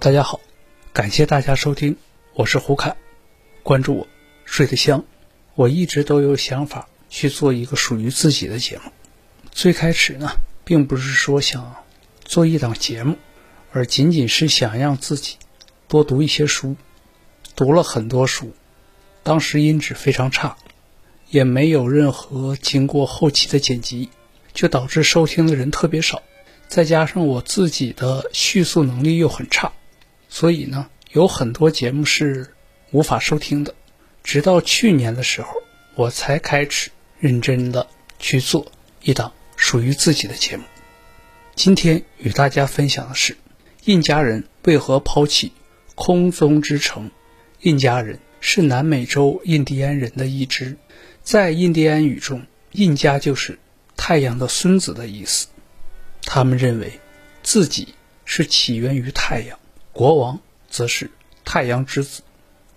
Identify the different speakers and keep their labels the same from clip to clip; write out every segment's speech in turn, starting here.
Speaker 1: 大家好，感谢大家收听，我是胡凯，关注我，睡得香。我一直都有想法去做一个属于自己的节目。最开始呢，并不是说想做一档节目，而仅仅是想让自己多读一些书。读了很多书，当时音质非常差，也没有任何经过后期的剪辑，就导致收听的人特别少。再加上我自己的叙述能力又很差，所以呢，有很多节目是无法收听的。直到去年的时候，我才开始认真的去做一档属于自己的节目。今天与大家分享的是，印加人为何抛弃空中之城？印加人是南美洲印第安人的一支，在印第安语中，印加就是太阳的孙子的意思。他们认为自己是起源于太阳，国王则是太阳之子。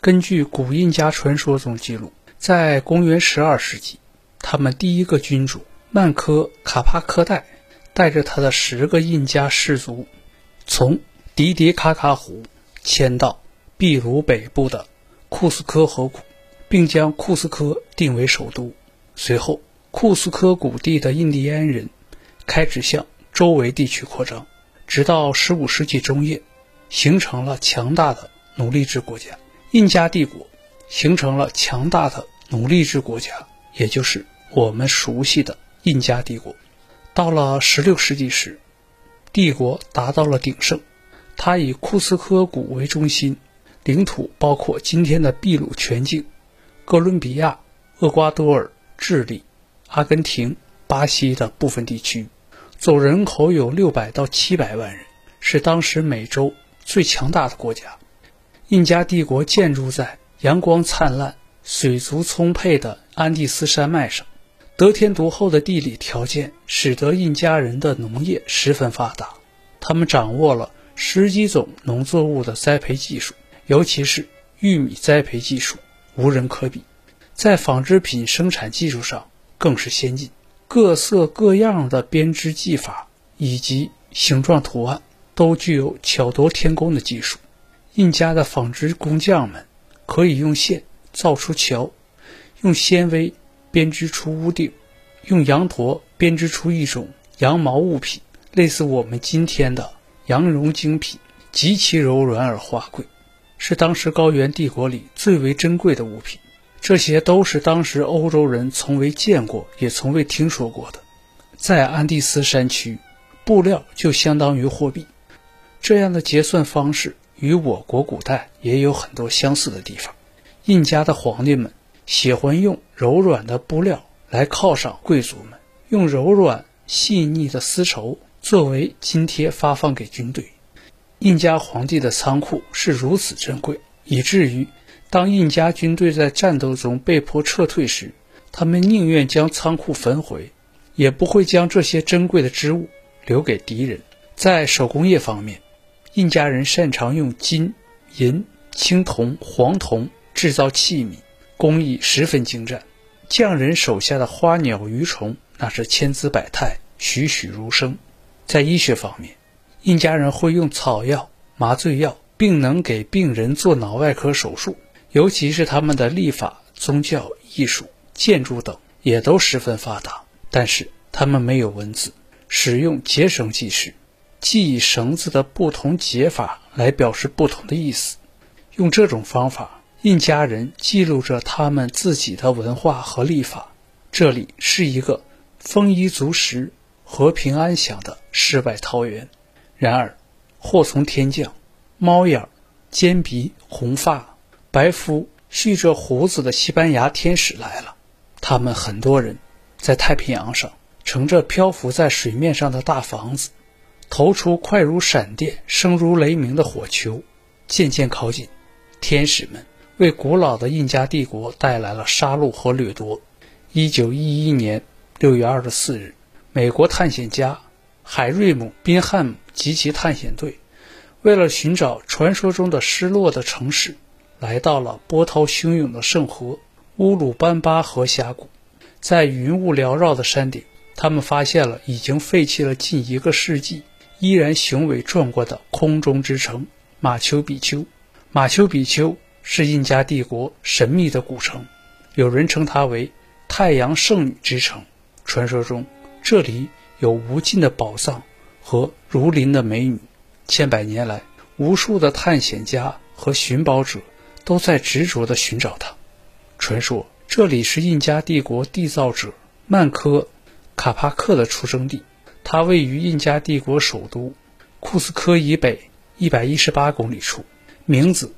Speaker 1: 根据古印加传说中记录，在公元十二世纪，他们第一个君主曼科卡帕科代带着他的十个印加氏族，从迪迪卡卡湖迁到秘鲁北部的库斯科河谷，并将库斯科定为首都。随后，库斯科谷地的印第安人开始向周围地区扩张，直到十五世纪中叶，形成了强大的奴隶制国家。印加帝国形成了强大的奴隶制国家，也就是我们熟悉的印加帝国。到了十六世纪时，帝国达到了鼎盛，它以库斯科谷为中心，领土包括今天的秘鲁全境、哥伦比亚、厄瓜多尔、智利、阿根廷、巴西的部分地区。总人口有六百到七百万人，是当时美洲最强大的国家。印加帝国建筑在阳光灿烂、水族充沛的安第斯山脉上，得天独厚的地理条件使得印加人的农业十分发达。他们掌握了十几种农作物的栽培技术，尤其是玉米栽培技术无人可比。在纺织品生产技术上更是先进。各色各样的编织技法以及形状图案都具有巧夺天工的技术。印加的纺织工匠们可以用线造出桥，用纤维编织出屋顶，用羊驼编织出一种羊毛物品，类似我们今天的羊绒精品，极其柔软而华贵，是当时高原帝国里最为珍贵的物品。这些都是当时欧洲人从未见过，也从未听说过的。在安第斯山区，布料就相当于货币。这样的结算方式与我国古代也有很多相似的地方。印加的皇帝们喜欢用柔软的布料来犒赏贵族们，用柔软细腻的丝绸作为津贴发放给军队。印加皇帝的仓库是如此珍贵，以至于。当印加军队在战斗中被迫撤退时，他们宁愿将仓库焚毁，也不会将这些珍贵的织物留给敌人。在手工业方面，印加人擅长用金、银、青铜、黄铜制造器皿，工艺十分精湛。匠人手下的花鸟鱼虫那是千姿百态、栩栩如生。在医学方面，印加人会用草药、麻醉药，并能给病人做脑外科手术。尤其是他们的历法、宗教、艺术、建筑等也都十分发达，但是他们没有文字，使用结绳记事，即以绳子的不同解法来表示不同的意思。用这种方法，印加人记录着他们自己的文化和历法。这里是一个丰衣足食、和平安详的世外桃源。然而，祸从天降，猫眼、尖鼻、红发。白肤蓄着胡子的西班牙天使来了，他们很多人在太平洋上乘着漂浮在水面上的大房子，投出快如闪电、声如雷鸣的火球，渐渐靠近。天使们为古老的印加帝国带来了杀戮和掠夺。一九一一年六月二十四日，美国探险家海瑞姆·宾汉姆及其探险队，为了寻找传说中的失落的城市。来到了波涛汹涌的圣河乌鲁班巴河峡谷，在云雾缭绕的山顶，他们发现了已经废弃了近一个世纪、依然雄伟壮观的空中之城马丘比丘。马丘比丘是印加帝国神秘的古城，有人称它为“太阳圣女之城”。传说中，这里有无尽的宝藏和如林的美女。千百年来，无数的探险家和寻宝者都在执着地寻找它。传说这里是印加帝国缔造者曼科卡帕克的出生地，它位于印加帝国首都库斯科以北一百一十八公里处。名字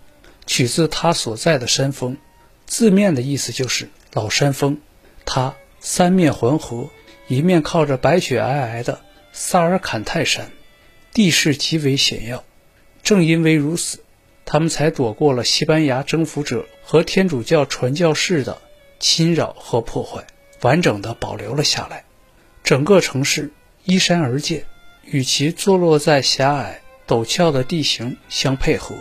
Speaker 1: 取自它所在的山峰，字面的意思就是老山峰。它三面环河，一面靠着白雪皑皑的萨尔坎泰山，地势极为险要。正因为如此，他们才躲过了西班牙征服者和天主教传教士的侵扰和破坏，完整的保留了下来。整个城市依山而建，与其坐落在狭隘陡峭的地形相配合，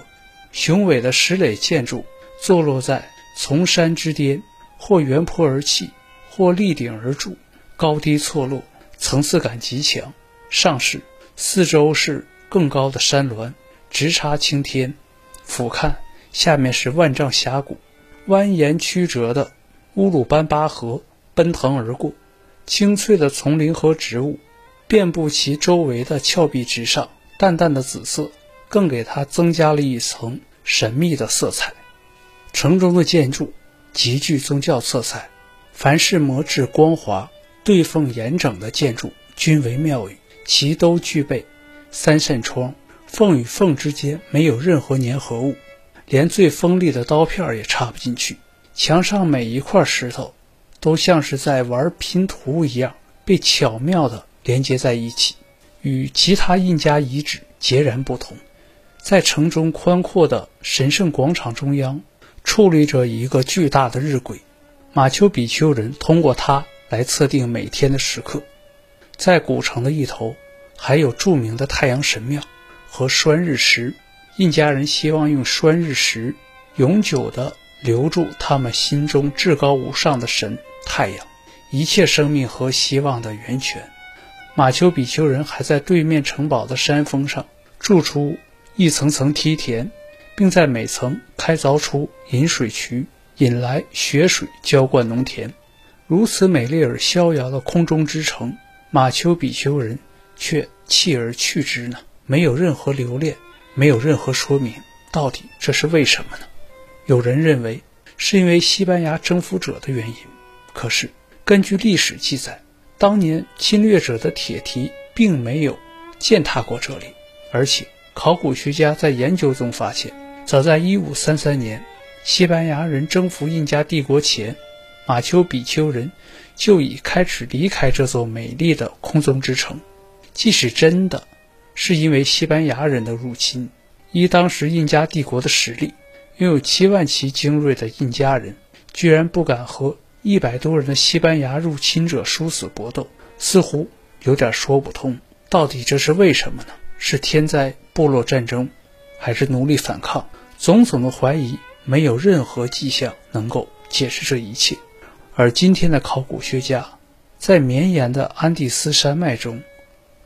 Speaker 1: 雄伟的石垒建筑坐落在从山之巅，或圆坡而起。或立顶而筑，高低错落，层次感极强。上是四周是更高的山峦，直插青天；俯瞰下面是万丈峡谷，蜿蜒曲折的乌鲁班巴河奔腾而过，青翠的丛林和植物遍布其周围的峭壁之上，淡淡的紫色更给它增加了一层神秘的色彩。城中的建筑极具宗教色彩。凡是磨制光滑、对缝严整的建筑，均为庙宇。其都具备三扇窗，缝与缝之间没有任何粘合物，连最锋利的刀片也插不进去。墙上每一块石头，都像是在玩拼图一样，被巧妙地连接在一起，与其他印加遗址截然不同。在城中宽阔的神圣广场中央，矗立着一个巨大的日晷。马丘比丘人通过它来测定每天的时刻。在古城的一头，还有著名的太阳神庙和拴日石。印加人希望用拴日石永久地留住他们心中至高无上的神太阳，一切生命和希望的源泉。马丘比丘人还在对面城堡的山峰上筑出一层层梯田，并在每层开凿出引水渠。引来雪水浇灌农田，如此美丽而逍遥的空中之城，马丘比丘人却弃而去之呢？没有任何留恋，没有任何说明，到底这是为什么呢？有人认为是因为西班牙征服者的原因，可是根据历史记载，当年侵略者的铁蹄并没有践踏过这里，而且考古学家在研究中发现，早在1533年。西班牙人征服印加帝国前，马丘比丘人就已开始离开这座美丽的空中之城。即使真的是因为西班牙人的入侵，依当时印加帝国的实力，拥有七万骑精锐的印加人居然不敢和一百多人的西班牙入侵者殊死搏斗，似乎有点说不通。到底这是为什么呢？是天灾、部落战争，还是奴隶反抗？种种的怀疑。没有任何迹象能够解释这一切，而今天的考古学家在绵延的安第斯山脉中，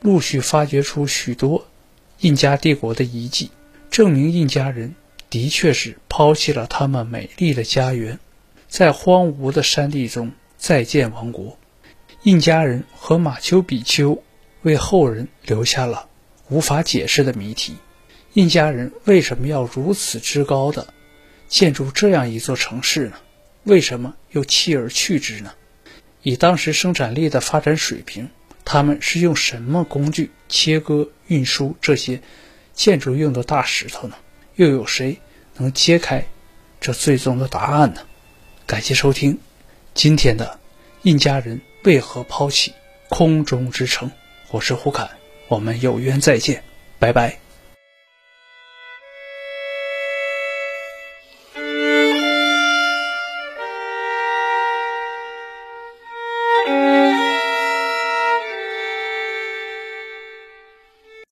Speaker 1: 陆续发掘出许多印加帝国的遗迹，证明印加人的确是抛弃了他们美丽的家园，在荒芜的山地中再建王国。印加人和马丘比丘为后人留下了无法解释的谜题：印加人为什么要如此之高的？建筑这样一座城市呢？为什么又弃而去之呢？以当时生产力的发展水平，他们是用什么工具切割、运输这些建筑用的大石头呢？又有谁能揭开这最终的答案呢？感谢收听今天的印加人为何抛弃空中之城，我是胡侃，我们有缘再见，拜拜。